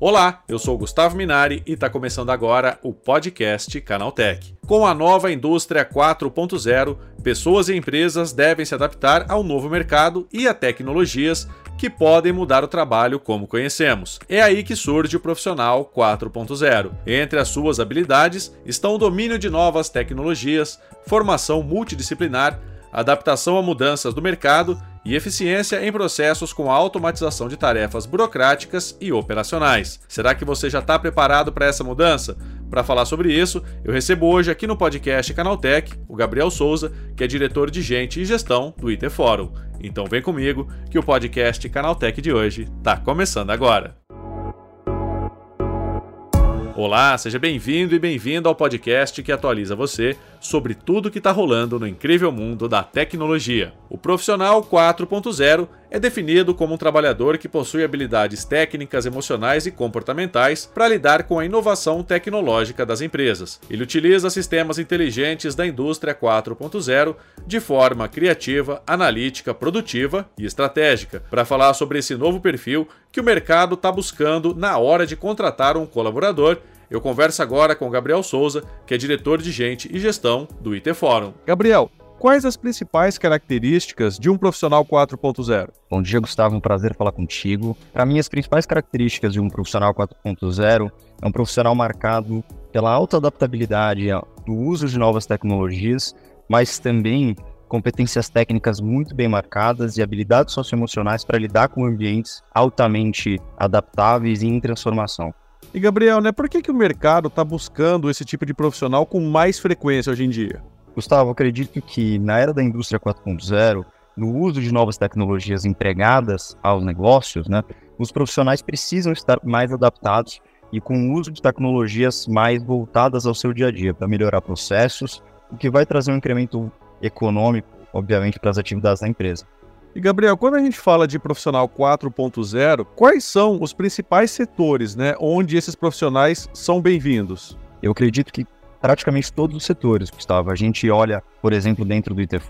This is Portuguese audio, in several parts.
Olá, eu sou Gustavo Minari e está começando agora o podcast Canaltech. Com a nova indústria 4.0, pessoas e empresas devem se adaptar ao novo mercado e a tecnologias que podem mudar o trabalho como conhecemos. É aí que surge o profissional 4.0. Entre as suas habilidades estão o domínio de novas tecnologias, formação multidisciplinar, adaptação a mudanças do mercado e eficiência em processos com a automatização de tarefas burocráticas e operacionais. Será que você já está preparado para essa mudança? Para falar sobre isso, eu recebo hoje aqui no podcast Canaltech o Gabriel Souza, que é diretor de gente e gestão do IT Fórum. Então vem comigo que o podcast Canaltech de hoje está começando agora. Olá, seja bem-vindo e bem-vinda ao podcast que atualiza você sobre tudo que está rolando no incrível mundo da tecnologia. O profissional 4.0 é definido como um trabalhador que possui habilidades técnicas, emocionais e comportamentais para lidar com a inovação tecnológica das empresas. Ele utiliza sistemas inteligentes da indústria 4.0 de forma criativa, analítica, produtiva e estratégica. Para falar sobre esse novo perfil que o mercado está buscando na hora de contratar um colaborador, eu converso agora com Gabriel Souza, que é diretor de gente e gestão do IT Fórum. Gabriel, quais as principais características de um profissional 4.0? Bom dia, Gustavo, um prazer falar contigo. Para mim, as principais características de um profissional 4.0 é um profissional marcado pela alta adaptabilidade do uso de novas tecnologias, mas também competências técnicas muito bem marcadas e habilidades socioemocionais para lidar com ambientes altamente adaptáveis e em transformação. E Gabriel, né, por que, que o mercado está buscando esse tipo de profissional com mais frequência hoje em dia? Gustavo, acredito que na era da indústria 4.0, no uso de novas tecnologias empregadas aos negócios, né, os profissionais precisam estar mais adaptados e com o uso de tecnologias mais voltadas ao seu dia a dia para melhorar processos, o que vai trazer um incremento econômico, obviamente, para as atividades da empresa. E Gabriel, quando a gente fala de profissional 4.0, quais são os principais setores, né, onde esses profissionais são bem-vindos? Eu acredito que praticamente todos os setores, Gustavo. A gente olha, por exemplo, dentro do IT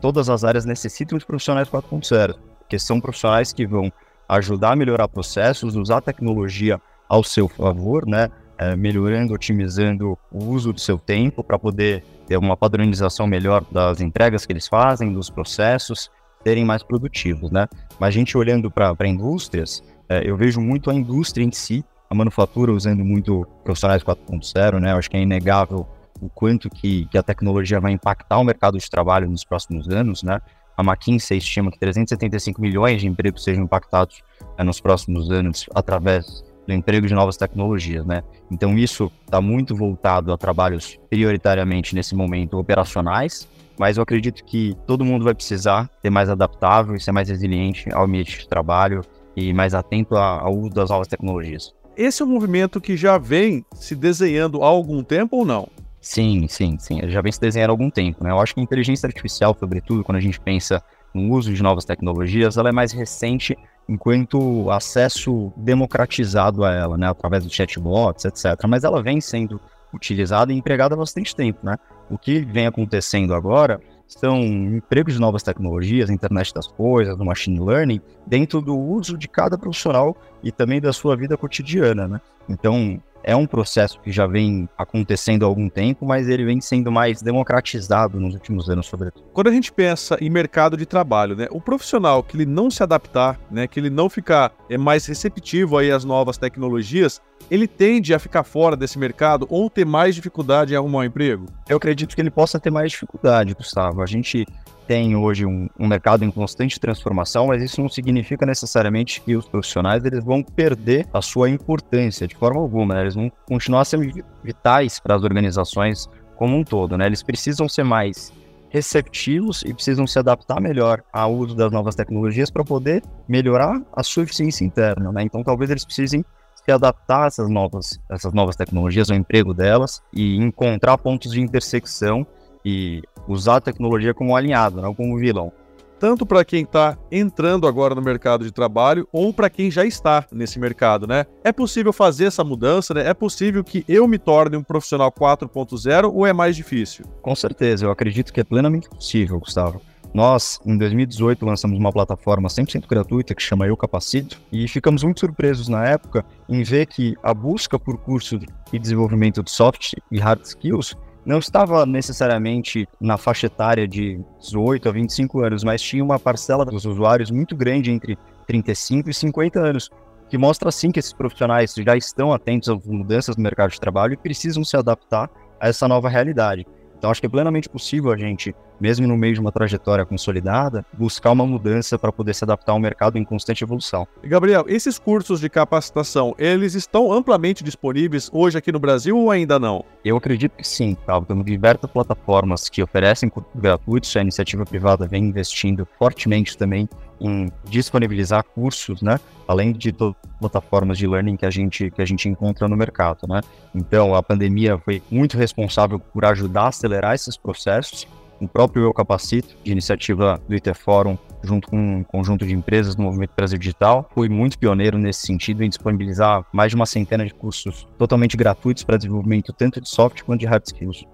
todas as áreas necessitam de profissionais 4.0, porque são profissionais que vão ajudar a melhorar processos, usar tecnologia ao seu favor, né? É, melhorando, otimizando o uso do seu tempo para poder ter uma padronização melhor das entregas que eles fazem, dos processos serem mais produtivos, né? Mas a gente olhando para indústrias, é, eu vejo muito a indústria em si, a manufatura usando muito profissionais 4.0, né? Eu acho que é inegável o quanto que, que a tecnologia vai impactar o mercado de trabalho nos próximos anos, né? A McKinsey estima que 375 milhões de empregos sejam impactados é, nos próximos anos através do emprego de novas tecnologias, né? Então isso está muito voltado a trabalhos prioritariamente nesse momento operacionais, mas eu acredito que todo mundo vai precisar ser mais adaptável e ser mais resiliente ao ambiente de trabalho e mais atento ao uso das novas tecnologias. Esse é um movimento que já vem se desenhando há algum tempo ou não? Sim, sim, sim. Ele já vem se desenhando há algum tempo. Né? Eu acho que a inteligência artificial, sobretudo, quando a gente pensa no uso de novas tecnologias, ela é mais recente enquanto acesso democratizado a ela, né? através de chatbots, etc. Mas ela vem sendo utilizada e empregada há bastante tempo. Né? O que vem acontecendo agora são empregos de novas tecnologias, internet das coisas, do machine learning, dentro do uso de cada profissional e também da sua vida cotidiana, né? Então, é um processo que já vem acontecendo há algum tempo, mas ele vem sendo mais democratizado nos últimos anos, sobretudo. Quando a gente pensa em mercado de trabalho, né, o profissional que ele não se adaptar, né, que ele não ficar é mais receptivo aí às novas tecnologias, ele tende a ficar fora desse mercado ou ter mais dificuldade em arrumar um emprego? Eu acredito que ele possa ter mais dificuldade, Gustavo. A gente tem hoje um, um, mercado em constante transformação, mas isso não significa necessariamente que os profissionais eles vão perder a sua importância de forma alguma, né? eles vão continuar sendo vitais para as organizações como um todo, né? Eles precisam ser mais receptivos e precisam se adaptar melhor ao uso das novas tecnologias para poder melhorar a sua eficiência interna, né? Então talvez eles precisem se adaptar a essas novas, essas novas tecnologias, ao emprego delas e encontrar pontos de intersecção e usar a tecnologia como alinhado, não como vilão. Tanto para quem está entrando agora no mercado de trabalho ou para quem já está nesse mercado, né? É possível fazer essa mudança, né? É possível que eu me torne um profissional 4.0 ou é mais difícil? Com certeza, eu acredito que é plenamente possível, Gustavo. Nós, em 2018, lançamos uma plataforma 100% gratuita que chama Eu Capacito e ficamos muito surpresos na época em ver que a busca por curso e desenvolvimento de soft e hard skills não estava necessariamente na faixa etária de 18 a 25 anos, mas tinha uma parcela dos usuários muito grande entre 35 e 50 anos, que mostra sim que esses profissionais já estão atentos às mudanças no mercado de trabalho e precisam se adaptar a essa nova realidade. Então, acho que é plenamente possível a gente, mesmo no meio de uma trajetória consolidada, buscar uma mudança para poder se adaptar ao mercado em constante evolução. Gabriel, esses cursos de capacitação, eles estão amplamente disponíveis hoje aqui no Brasil ou ainda não? Eu acredito que sim, tá? Temos diversas plataformas que oferecem cursos gratuitos, a iniciativa privada vem investindo fortemente também em disponibilizar cursos, né? Além de todas as plataformas de learning que a gente que a gente encontra no mercado, né? Então, a pandemia foi muito responsável por ajudar a acelerar esses processos. O próprio Eu Capacito, de iniciativa do IT Forum, junto com um conjunto de empresas do Movimento Brasil Digital, foi muito pioneiro nesse sentido em disponibilizar mais de uma centena de cursos totalmente gratuitos para desenvolvimento tanto de soft quanto de hard skills.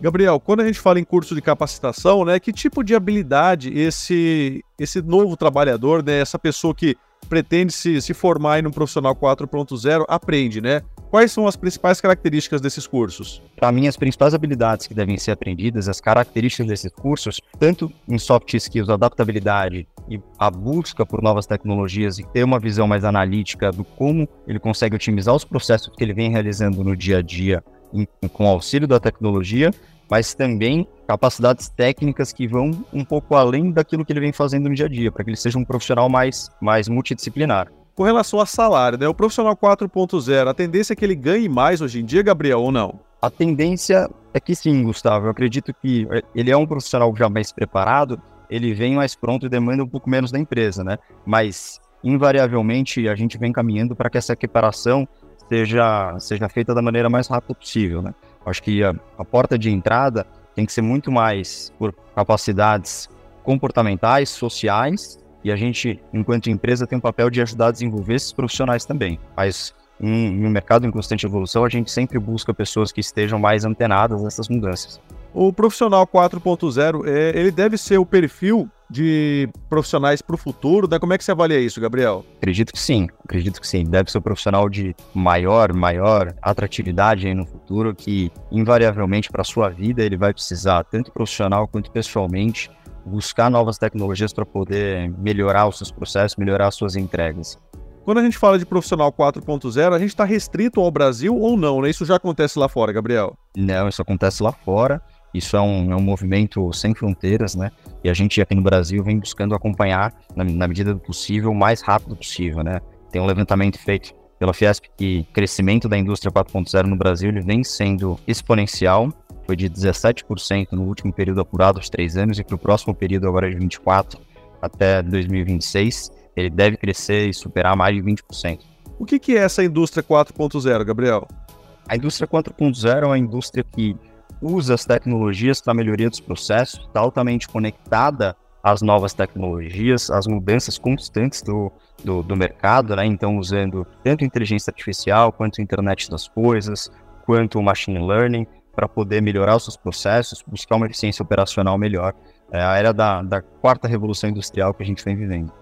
Gabriel, quando a gente fala em curso de capacitação, né, que tipo de habilidade esse esse novo trabalhador, né, essa pessoa que pretende se, se formar em um profissional 4.0 aprende, né? Quais são as principais características desses cursos? Para mim, as principais habilidades que devem ser aprendidas, as características desses cursos, tanto em soft skills, adaptabilidade e a busca por novas tecnologias e ter uma visão mais analítica do como ele consegue otimizar os processos que ele vem realizando no dia a dia em, com auxílio da tecnologia, mas também capacidades técnicas que vão um pouco além daquilo que ele vem fazendo no dia a dia, para que ele seja um profissional mais, mais multidisciplinar. Com relação a salário, né? O profissional 4.0, a tendência é que ele ganhe mais hoje em dia, Gabriel, ou não? A tendência é que sim, Gustavo. Eu acredito que ele é um profissional já mais preparado, ele vem mais pronto e demanda um pouco menos da empresa, né? Mas, invariavelmente, a gente vem caminhando para que essa equiparação seja, seja feita da maneira mais rápida possível, né? Acho que a, a porta de entrada tem que ser muito mais por capacidades comportamentais, sociais, e a gente, enquanto empresa, tem o papel de ajudar a desenvolver esses profissionais também. Mas em um mercado em constante evolução, a gente sempre busca pessoas que estejam mais antenadas nessas mudanças. O profissional 4.0, é, ele deve ser o perfil de profissionais para o futuro, né? Como é que você avalia isso, Gabriel? Acredito que sim, acredito que sim. Deve ser um profissional de maior, maior atratividade aí no futuro, que invariavelmente para sua vida ele vai precisar, tanto profissional quanto pessoalmente, buscar novas tecnologias para poder melhorar os seus processos, melhorar as suas entregas. Quando a gente fala de profissional 4.0, a gente está restrito ao Brasil ou não, né? Isso já acontece lá fora, Gabriel? Não, isso acontece lá fora. Isso é um, é um movimento sem fronteiras, né? E a gente aqui no Brasil vem buscando acompanhar, na, na medida do possível, o mais rápido possível, né? Tem um levantamento feito pela Fiesp que o crescimento da indústria 4.0 no Brasil ele vem sendo exponencial, foi de 17% no último período apurado, os três anos, e para o próximo período, agora de 24 até 2026, ele deve crescer e superar mais de 20%. O que, que é essa indústria 4.0, Gabriel? A indústria 4.0 é uma indústria que usa as tecnologias para a melhoria dos processos, está altamente conectada às novas tecnologias, às mudanças constantes do, do, do, mercado, né? Então, usando tanto inteligência artificial, quanto internet das coisas, quanto machine learning, para poder melhorar os seus processos, buscar uma eficiência operacional melhor. É a era da, da quarta revolução industrial que a gente vem vivendo.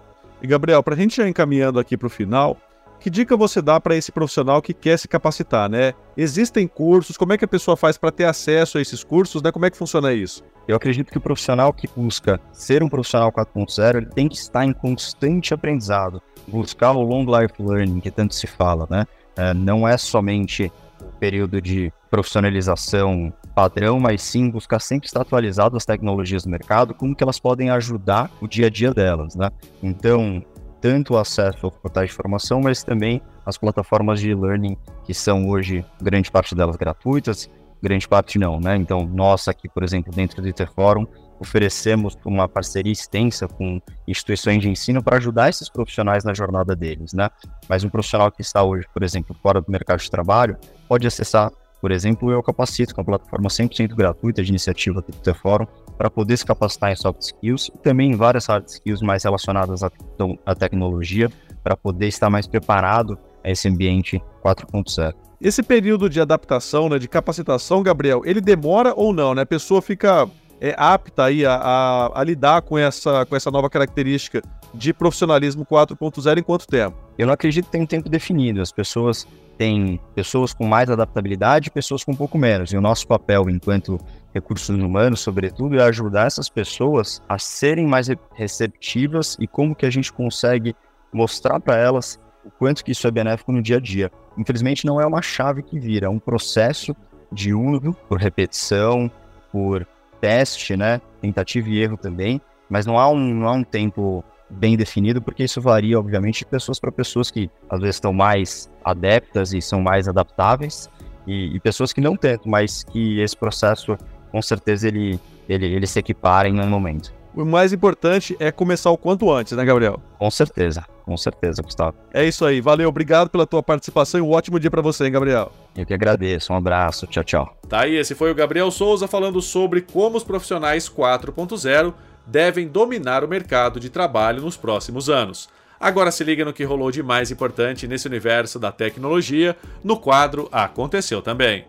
E, Gabriel, para a gente já encaminhando aqui para o final, que dica você dá para esse profissional que quer se capacitar, né? Existem cursos, como é que a pessoa faz para ter acesso a esses cursos, né? Como é que funciona isso? Eu acredito que o profissional que busca ser um profissional 4.0, ele tem que estar em constante aprendizado, buscar o long life learning que tanto se fala, né? É, não é somente o período de profissionalização padrão, mas sim buscar sempre estar atualizado às tecnologias do mercado, como que elas podem ajudar o dia a dia delas, né? Então, tanto o acesso aos portais de formação, mas também as plataformas de e-learning, que são hoje, grande parte delas gratuitas, grande parte não, né? Então, nós aqui, por exemplo, dentro do IT Forum, oferecemos uma parceria extensa com instituições de ensino para ajudar esses profissionais na jornada deles, né? Mas um profissional que está hoje, por exemplo, fora do mercado de trabalho, pode acessar, por exemplo, Eu Capacito, que é uma plataforma 100% gratuita de iniciativa do IT Forum, para poder se capacitar em soft skills e também em várias hard skills mais relacionadas à, à tecnologia, para poder estar mais preparado a esse ambiente 4.0. Esse período de adaptação, né, de capacitação, Gabriel, ele demora ou não, né? A pessoa fica é apta aí a, a, a lidar com essa, com essa nova característica de profissionalismo 4.0 em quanto tempo? Eu não acredito que tenha um tempo definido. As pessoas têm pessoas com mais adaptabilidade e pessoas com um pouco menos. E o nosso papel enquanto recursos humanos, sobretudo, é ajudar essas pessoas a serem mais receptivas e como que a gente consegue mostrar para elas o quanto que isso é benéfico no dia a dia. Infelizmente não é uma chave que vira, é um processo de uso por repetição, por teste, né, tentativa e erro também, mas não há um, não há um tempo bem definido, porque isso varia, obviamente, de pessoas para pessoas que às vezes estão mais adeptas e são mais adaptáveis, e, e pessoas que não tanto, mas que esse processo, com certeza, ele, ele, ele se equipara em um momento. O mais importante é começar o quanto antes, né, Gabriel? Com certeza, com certeza, Gustavo. É isso aí, valeu, obrigado pela tua participação e um ótimo dia para você, hein, Gabriel. Eu que agradeço, um abraço, tchau, tchau. Tá aí, esse foi o Gabriel Souza falando sobre como os profissionais 4.0 devem dominar o mercado de trabalho nos próximos anos. Agora se liga no que rolou de mais importante nesse universo da tecnologia no quadro Aconteceu também.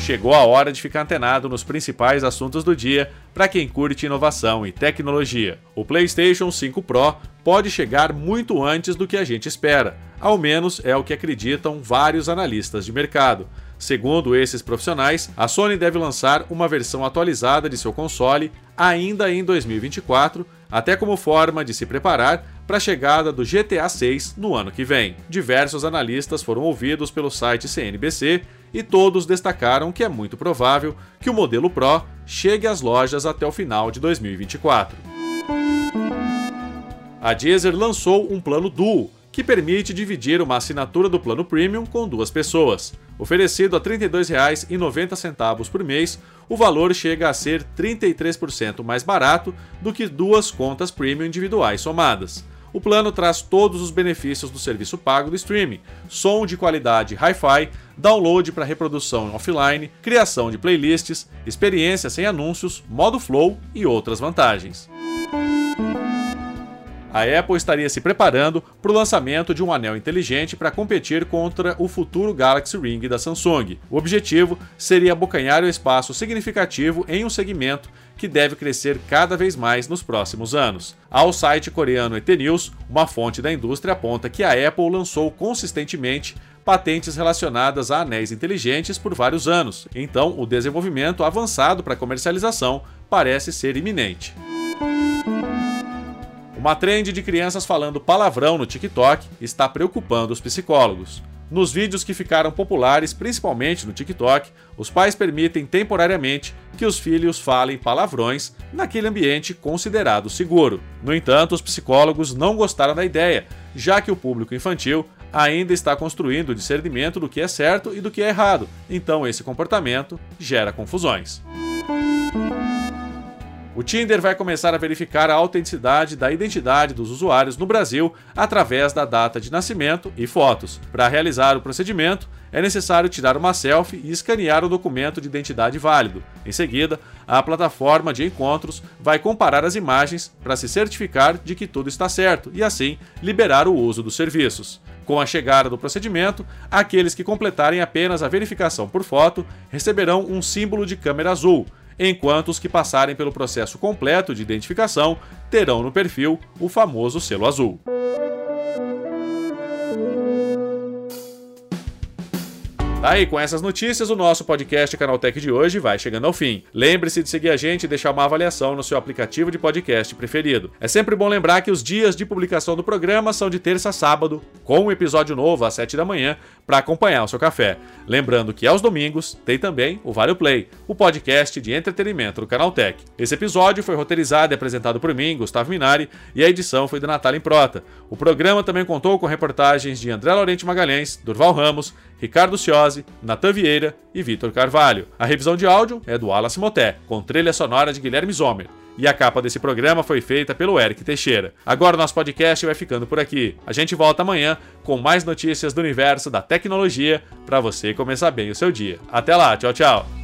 Chegou a hora de ficar antenado nos principais assuntos do dia para quem curte inovação e tecnologia. O PlayStation 5 Pro pode chegar muito antes do que a gente espera, ao menos é o que acreditam vários analistas de mercado. Segundo esses profissionais, a Sony deve lançar uma versão atualizada de seu console ainda em 2024, até como forma de se preparar para a chegada do GTA 6 no ano que vem. Diversos analistas foram ouvidos pelo site CNBC e todos destacaram que é muito provável que o modelo Pro chegue às lojas até o final de 2024. A Deezer lançou um plano Duo, que permite dividir uma assinatura do plano Premium com duas pessoas. Oferecido a R$ 32,90 por mês, o valor chega a ser 33% mais barato do que duas contas Premium individuais somadas. O plano traz todos os benefícios do serviço pago do streaming: som de qualidade hi-fi, download para reprodução offline, criação de playlists, experiência sem anúncios, modo flow e outras vantagens a Apple estaria se preparando para o lançamento de um anel inteligente para competir contra o futuro Galaxy Ring da Samsung. O objetivo seria abocanhar o espaço significativo em um segmento que deve crescer cada vez mais nos próximos anos. Ao site coreano ET News, uma fonte da indústria aponta que a Apple lançou consistentemente patentes relacionadas a anéis inteligentes por vários anos, então o desenvolvimento avançado para comercialização parece ser iminente. Uma trend de crianças falando palavrão no TikTok está preocupando os psicólogos. Nos vídeos que ficaram populares, principalmente no TikTok, os pais permitem temporariamente que os filhos falem palavrões naquele ambiente considerado seguro. No entanto, os psicólogos não gostaram da ideia, já que o público infantil ainda está construindo o discernimento do que é certo e do que é errado, então esse comportamento gera confusões. O Tinder vai começar a verificar a autenticidade da identidade dos usuários no Brasil através da data de nascimento e fotos. Para realizar o procedimento, é necessário tirar uma selfie e escanear o documento de identidade válido. Em seguida, a plataforma de encontros vai comparar as imagens para se certificar de que tudo está certo e, assim, liberar o uso dos serviços. Com a chegada do procedimento, aqueles que completarem apenas a verificação por foto receberão um símbolo de câmera azul enquanto os que passarem pelo processo completo de identificação terão no perfil o famoso selo azul. Aí, com essas notícias, o nosso podcast Canaltech de hoje vai chegando ao fim. Lembre-se de seguir a gente e deixar uma avaliação no seu aplicativo de podcast preferido. É sempre bom lembrar que os dias de publicação do programa são de terça a sábado, com um episódio novo às 7 da manhã, para acompanhar o seu café. Lembrando que aos domingos tem também o Vale Play, o podcast de entretenimento do Canaltech. Esse episódio foi roteirizado e apresentado por mim, Gustavo Minari, e a edição foi da Natália Improta. O programa também contou com reportagens de André Laurente Magalhães, Durval Ramos, Ricardo Ciosi, Natan Vieira e Vitor Carvalho. A revisão de áudio é do Wallace Moté, com trilha sonora de Guilherme Zomer. E a capa desse programa foi feita pelo Eric Teixeira. Agora nosso podcast vai ficando por aqui. A gente volta amanhã com mais notícias do universo da tecnologia para você começar bem o seu dia. Até lá, tchau, tchau.